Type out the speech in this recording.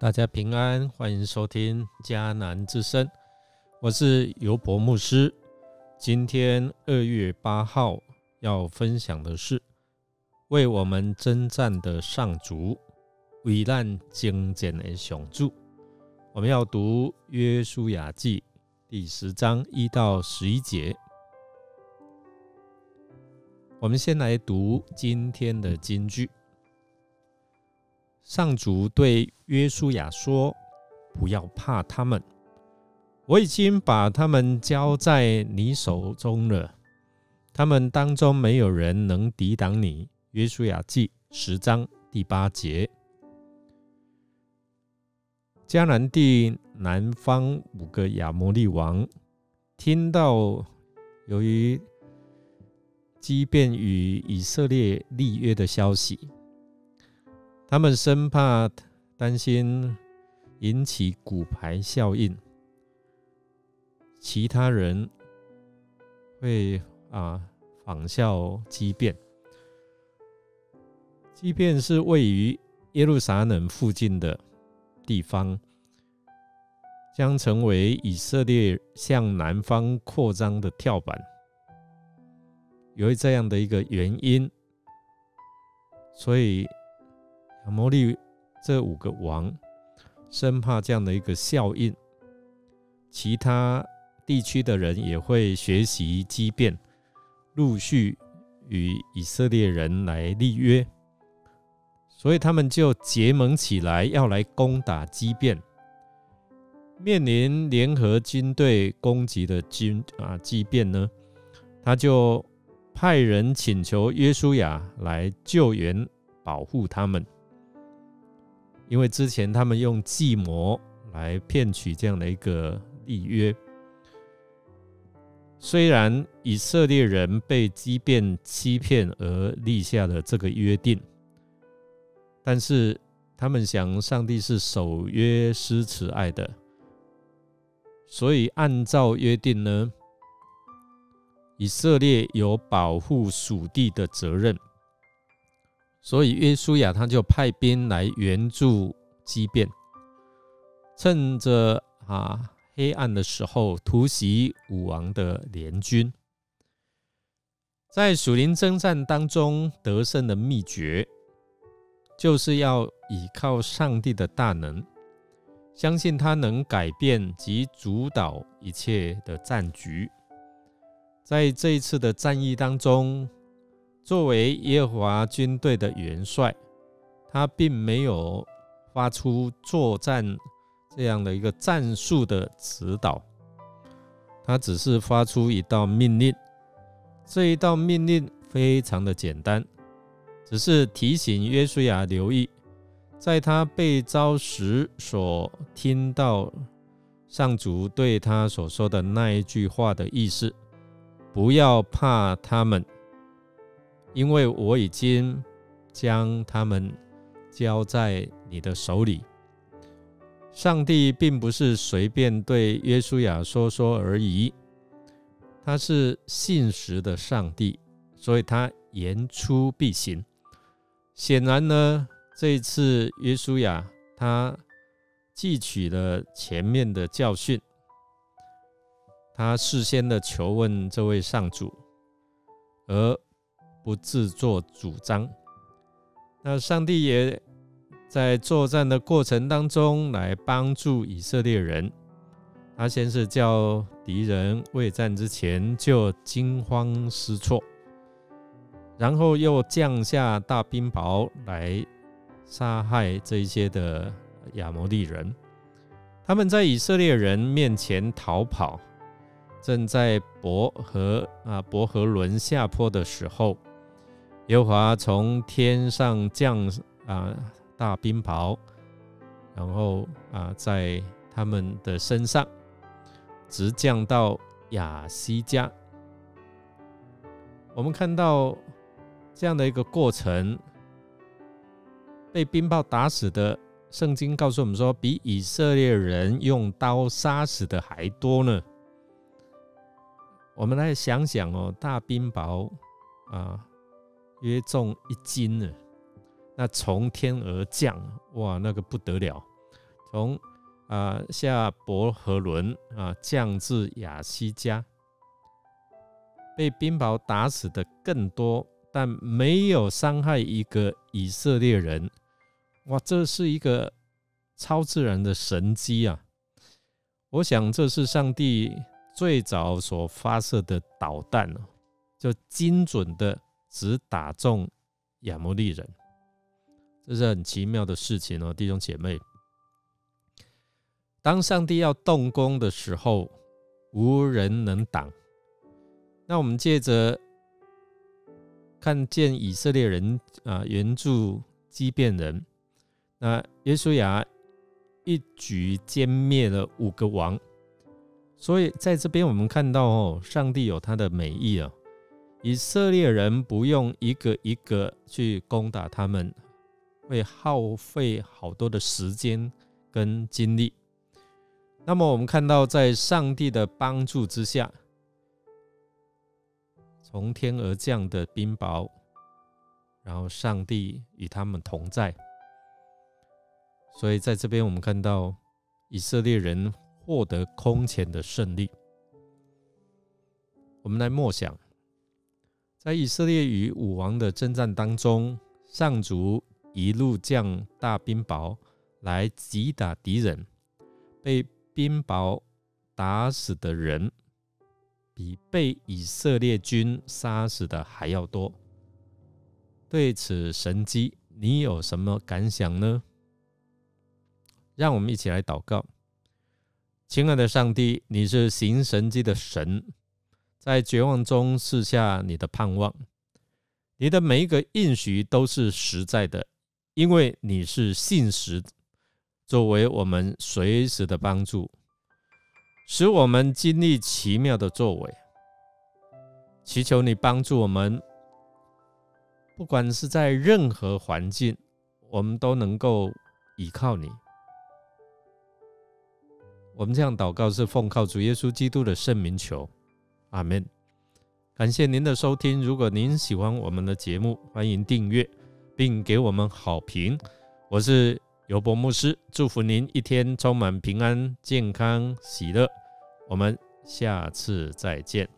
大家平安，欢迎收听迦南之声，我是尤博牧师。今天二月八号要分享的是为我们征战的上主，危难精简的雄助。我们要读约书亚记第十章一到十一节。我们先来读今天的金句。上主对约书亚说：“不要怕他们，我已经把他们交在你手中了。他们当中没有人能抵挡你。”约书亚记十章第八节。迦南地南方五个亚摩利王听到由于畸变与以色列立约的消息。他们生怕担心引起骨牌效应，其他人会啊仿效畸变。畸变是位于耶路撒冷附近的地方，将成为以色列向南方扩张的跳板。由于这样的一个原因，所以。亚摩利这五个王生怕这样的一个效应，其他地区的人也会学习畸变，陆续与以色列人来立约，所以他们就结盟起来，要来攻打畸变。面临联合军队攻击的军啊畸变呢，他就派人请求约书亚来救援，保护他们。因为之前他们用计谋来骗取这样的一个立约，虽然以色列人被畸变欺骗而立下了这个约定，但是他们想上帝是守约施慈爱的，所以按照约定呢，以色列有保护属地的责任。所以约书亚他就派兵来援助畸变，趁着啊黑暗的时候突袭武王的联军。在属灵征战当中得胜的秘诀，就是要依靠上帝的大能，相信他能改变及主导一切的战局。在这一次的战役当中。作为耶和华军队的元帅，他并没有发出作战这样的一个战术的指导，他只是发出一道命令。这一道命令非常的简单，只是提醒约书亚留意，在他被召时所听到上主对他所说的那一句话的意思：不要怕他们。因为我已经将他们交在你的手里。上帝并不是随便对约书亚说说而已，他是信实的上帝，所以他言出必行。显然呢，这一次约书亚他汲取了前面的教训，他事先的求问这位上主，而。不自作主张，那上帝也在作战的过程当中来帮助以色列人。他先是叫敌人未战之前就惊慌失措，然后又降下大冰雹来杀害这些的亚摩利人。他们在以色列人面前逃跑，正在伯和啊伯和伦下坡的时候。耶和华从天上降啊大冰雹，然后啊在他们的身上直降到亚西加。我们看到这样的一个过程，被冰雹打死的，圣经告诉我们说，比以色列人用刀杀死的还多呢。我们来想想哦，大冰雹啊。约重一斤呢，那从天而降，哇，那个不得了，从啊下伯和伦啊降至亚西加，被冰雹打死的更多，但没有伤害一个以色列人。哇，这是一个超自然的神机啊！我想这是上帝最早所发射的导弹哦，就精准的只打中亚摩利人，这是很奇妙的事情哦，弟兄姐妹。当上帝要动工的时候，无人能挡。那我们借着看见以色列人啊援助畸变人，那耶稣亚一举歼灭了五个王。所以在这边我们看到哦，上帝有他的美意啊，以色列人不用一个一个去攻打他们，会耗费好多的时间跟精力。那么我们看到，在上帝的帮助之下，从天而降的冰雹，然后上帝与他们同在，所以在这边我们看到以色列人获得空前的胜利。我们来默想，在以色列与武王的征战当中，上主一路降大冰雹来击打敌人，被。冰雹打死的人比被以色列军杀死的还要多。对此神迹，你有什么感想呢？让我们一起来祷告。亲爱的上帝，你是行神迹的神，在绝望中试下你的盼望。你的每一个应许都是实在的，因为你是信实。作为我们随时的帮助，使我们经历奇妙的作为。祈求你帮助我们，不管是在任何环境，我们都能够依靠你。我们这样祷告是奉靠主耶稣基督的圣名求，阿门。感谢您的收听如果您喜欢我们的节目欢迎订阅并给我们好评。我是尤伯牧师祝福您一天充满平安健康喜乐我们下次再见。